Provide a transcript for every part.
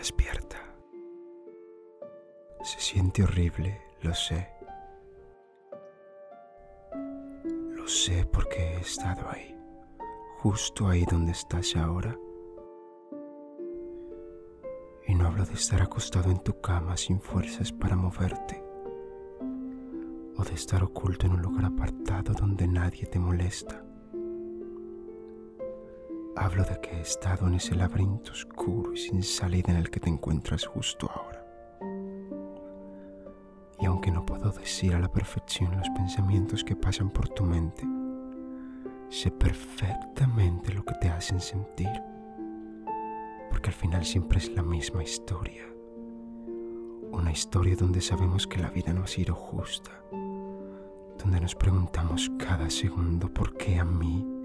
despierta. Se siente horrible, lo sé. Lo sé porque he estado ahí, justo ahí donde estás ahora. Y no hablo de estar acostado en tu cama sin fuerzas para moverte, o de estar oculto en un lugar apartado donde nadie te molesta. Hablo de que he estado en ese laberinto oscuro y sin salida en el que te encuentras justo ahora. Y aunque no puedo decir a la perfección los pensamientos que pasan por tu mente, sé perfectamente lo que te hacen sentir. Porque al final siempre es la misma historia. Una historia donde sabemos que la vida no ha sido justa. Donde nos preguntamos cada segundo por qué a mí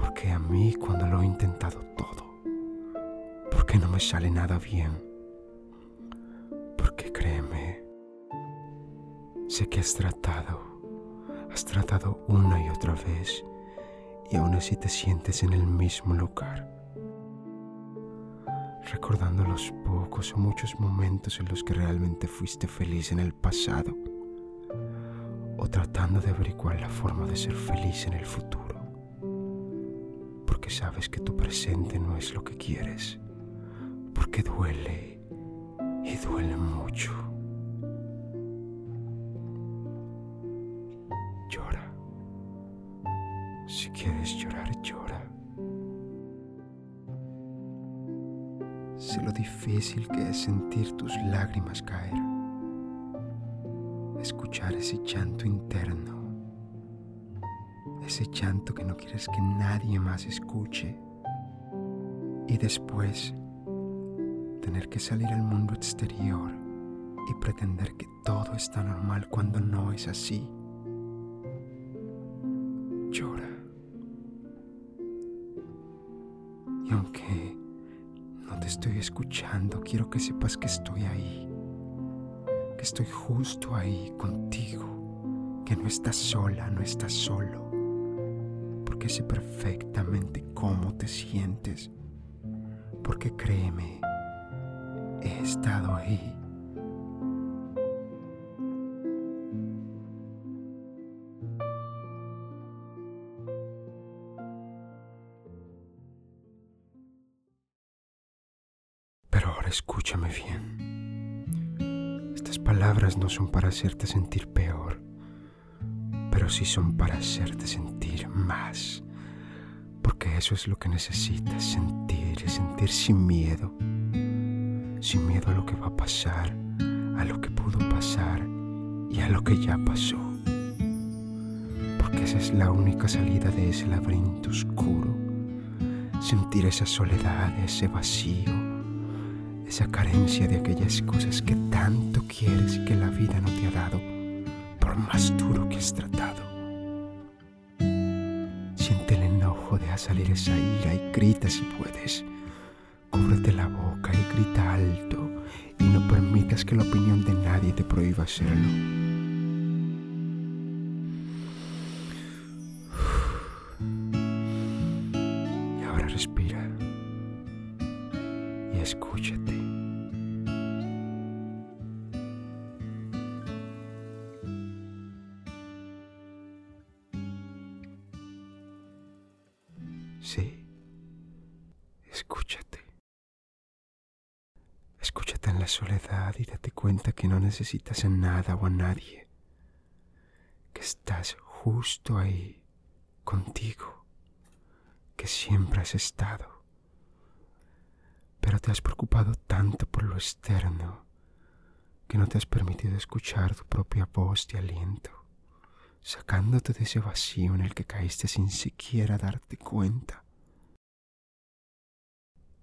¿Por qué a mí cuando lo he intentado todo? ¿Por qué no me sale nada bien? Porque créeme, sé que has tratado, has tratado una y otra vez y aún así te sientes en el mismo lugar. Recordando los pocos o muchos momentos en los que realmente fuiste feliz en el pasado o tratando de averiguar la forma de ser feliz en el futuro sabes que tu presente no es lo que quieres, porque duele y duele mucho. Llora. Si quieres llorar, llora. Sé lo difícil que es sentir tus lágrimas caer, escuchar ese llanto interno ese llanto que no quieres que nadie más escuche. Y después tener que salir al mundo exterior y pretender que todo está normal cuando no es así. Llora. Y aunque no te estoy escuchando, quiero que sepas que estoy ahí, que estoy justo ahí contigo, que no estás sola, no estás solo porque sé perfectamente cómo te sientes, porque créeme, he estado ahí. Pero ahora escúchame bien. Estas palabras no son para hacerte sentir peor pero sí son para hacerte sentir más. Porque eso es lo que necesitas, sentir sentir sin miedo. Sin miedo a lo que va a pasar, a lo que pudo pasar y a lo que ya pasó. Porque esa es la única salida de ese laberinto oscuro. Sentir esa soledad, ese vacío, esa carencia de aquellas cosas que tanto quieres que la vida no te ha dado más duro que has tratado. Siente el enojo, deja salir esa ira y grita si puedes. Cúbrete la boca y grita alto y no permitas que la opinión de nadie te prohíba hacerlo. Y ahora respira y escúchate. Escúchate en la soledad y date cuenta que no necesitas a nada o a nadie, que estás justo ahí contigo, que siempre has estado. Pero te has preocupado tanto por lo externo que no te has permitido escuchar tu propia voz de aliento sacándote de ese vacío en el que caíste sin siquiera darte cuenta.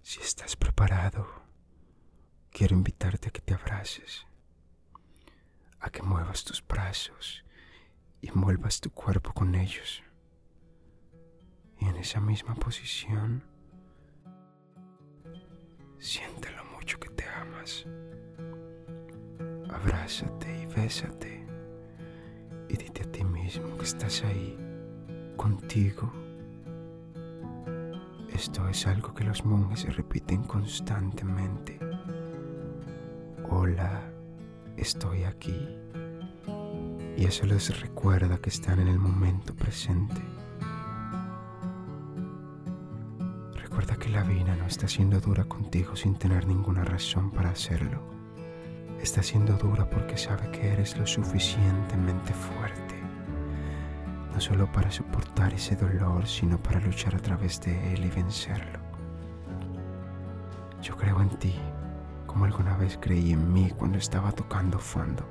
Si estás preparado, quiero invitarte a que te abraces, a que muevas tus brazos y envuelvas tu cuerpo con ellos. Y en esa misma posición, siente lo mucho que te amas. Abrázate y bésate y dite a ti mismo que estás ahí, contigo. Esto es algo que los monjes repiten constantemente. Hola, estoy aquí. Y eso les recuerda que están en el momento presente. Recuerda que la vida no está siendo dura contigo sin tener ninguna razón para hacerlo. Está siendo dura porque sabe que eres lo suficientemente fuerte no solo para soportar ese dolor, sino para luchar a través de él y vencerlo. Yo creo en ti, como alguna vez creí en mí cuando estaba tocando fondo.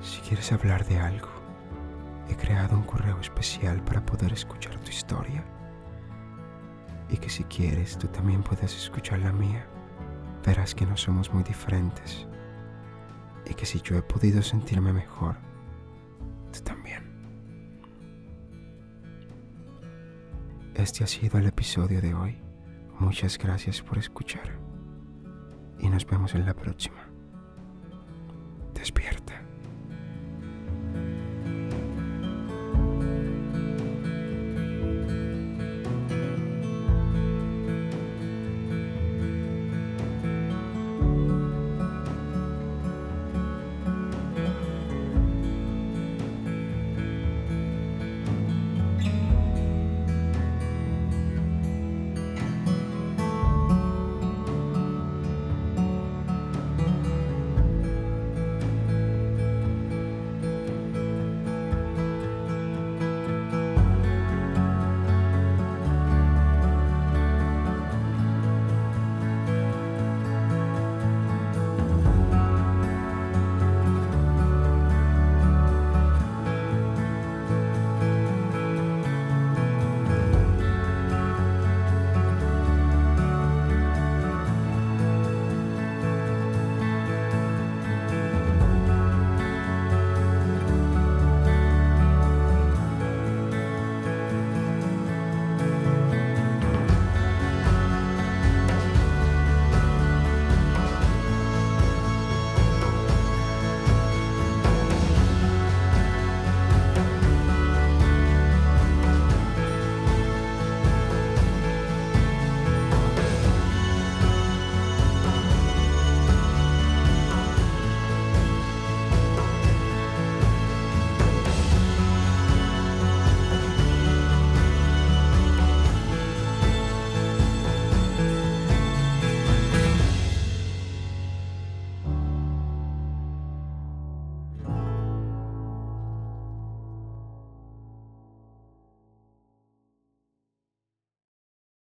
Si quieres hablar de algo, he creado un correo especial para poder escuchar tu historia. Y que si quieres, tú también puedes escuchar la mía. Verás que no somos muy diferentes. Y que si yo he podido sentirme mejor, también. Este ha sido el episodio de hoy. Muchas gracias por escuchar. Y nos vemos en la próxima. Despierta.